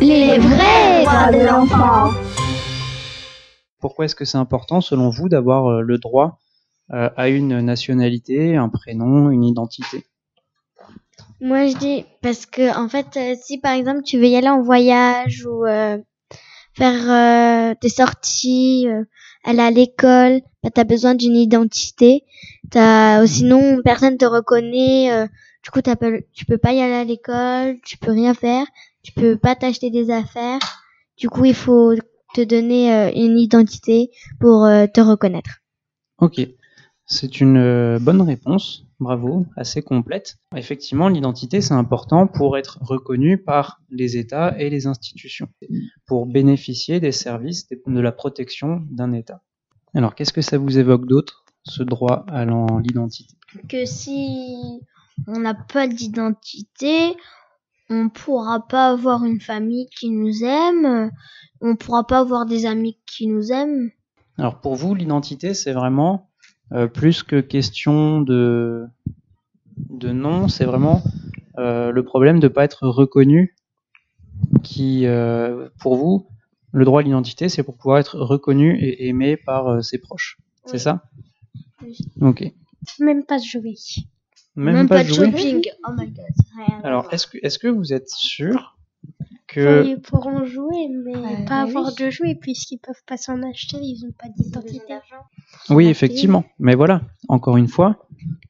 Les vrais droits de l'enfant. Pourquoi est-ce que c'est important, selon vous, d'avoir euh, le droit euh, à une nationalité, un prénom, une identité? Moi, je dis parce que en fait, euh, si par exemple tu veux y aller en voyage ou euh, faire euh, des sorties, euh, aller à l'école, bah, t'as besoin d'une identité. T'as, sinon personne te reconnaît. euh, du coup, t'as pas, tu peux pas y aller à l'école, tu peux rien faire, tu peux pas t'acheter des affaires. Du coup, il faut te donner euh, une identité pour euh, te reconnaître. Ok, c'est une euh, bonne réponse, bravo, assez complète. Effectivement, l'identité, c'est important pour être reconnu par les États et les institutions, pour bénéficier des services de la protection d'un État. Alors, qu'est-ce que ça vous évoque d'autre, ce droit à l'en- l'identité que si on n'a pas d'identité, on pourra pas avoir une famille qui nous aime, on pourra pas avoir des amis qui nous aiment. Alors, pour vous, l'identité, c'est vraiment euh, plus que question de, de nom, c'est vraiment euh, le problème de ne pas être reconnu qui, euh, pour vous, le droit à l'identité, c'est pour pouvoir être reconnu et aimé par ses proches. C'est ça? Ok. Même pas jouer. Même, pas, de jouer. shopping. Oh my god. rien Alors, est-ce que, est-ce que vous êtes sûr que... Ils pourront jouer, mais Euh, pas bah avoir oui. de jouets, puisqu'ils peuvent pas s'en acheter, ils ont pas d'identité. Oui, effectivement. Mais voilà, encore une fois,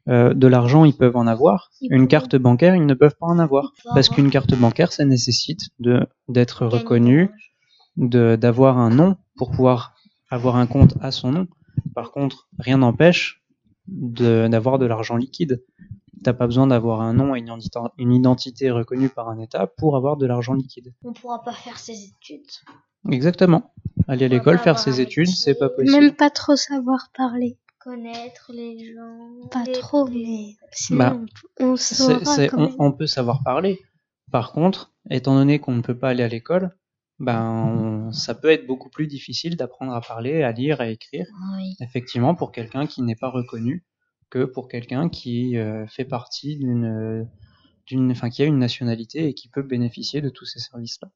euh, de l'argent, ils peuvent en avoir. Ils Une carte bancaire, ils ne peuvent pas en avoir. Parce qu'une carte bancaire, ça nécessite de d'être reconnu, de de d'avoir un nom pour pouvoir avoir un compte à son nom. Par contre, rien n'empêche de- d'avoir de, l'argent liquide. T'as pas besoin d'avoir un nom et une identité, une identité reconnue par un État pour avoir de l'argent liquide. On pourra pas faire ses études. Exactement. Aller à l'école, faire ses études, c'est pas possible. Même pas trop savoir parler. Connaître les gens. Pas les- trop, mais sinon Bah, on saura on, peut savoir parler. Par contre, étant donné qu'on ne peut pas aller à l'école, ben, on- ça peut être beaucoup plus difficile d'apprendre à parler, à lire, à écrire. Oui. Effectivement, pour quelqu'un qui n'est pas reconnu, que pour quelqu'un qui euh, fait partie d'une, d'une, enfin, qui a une nationalité et qui peut bénéficier de tous ces services-là.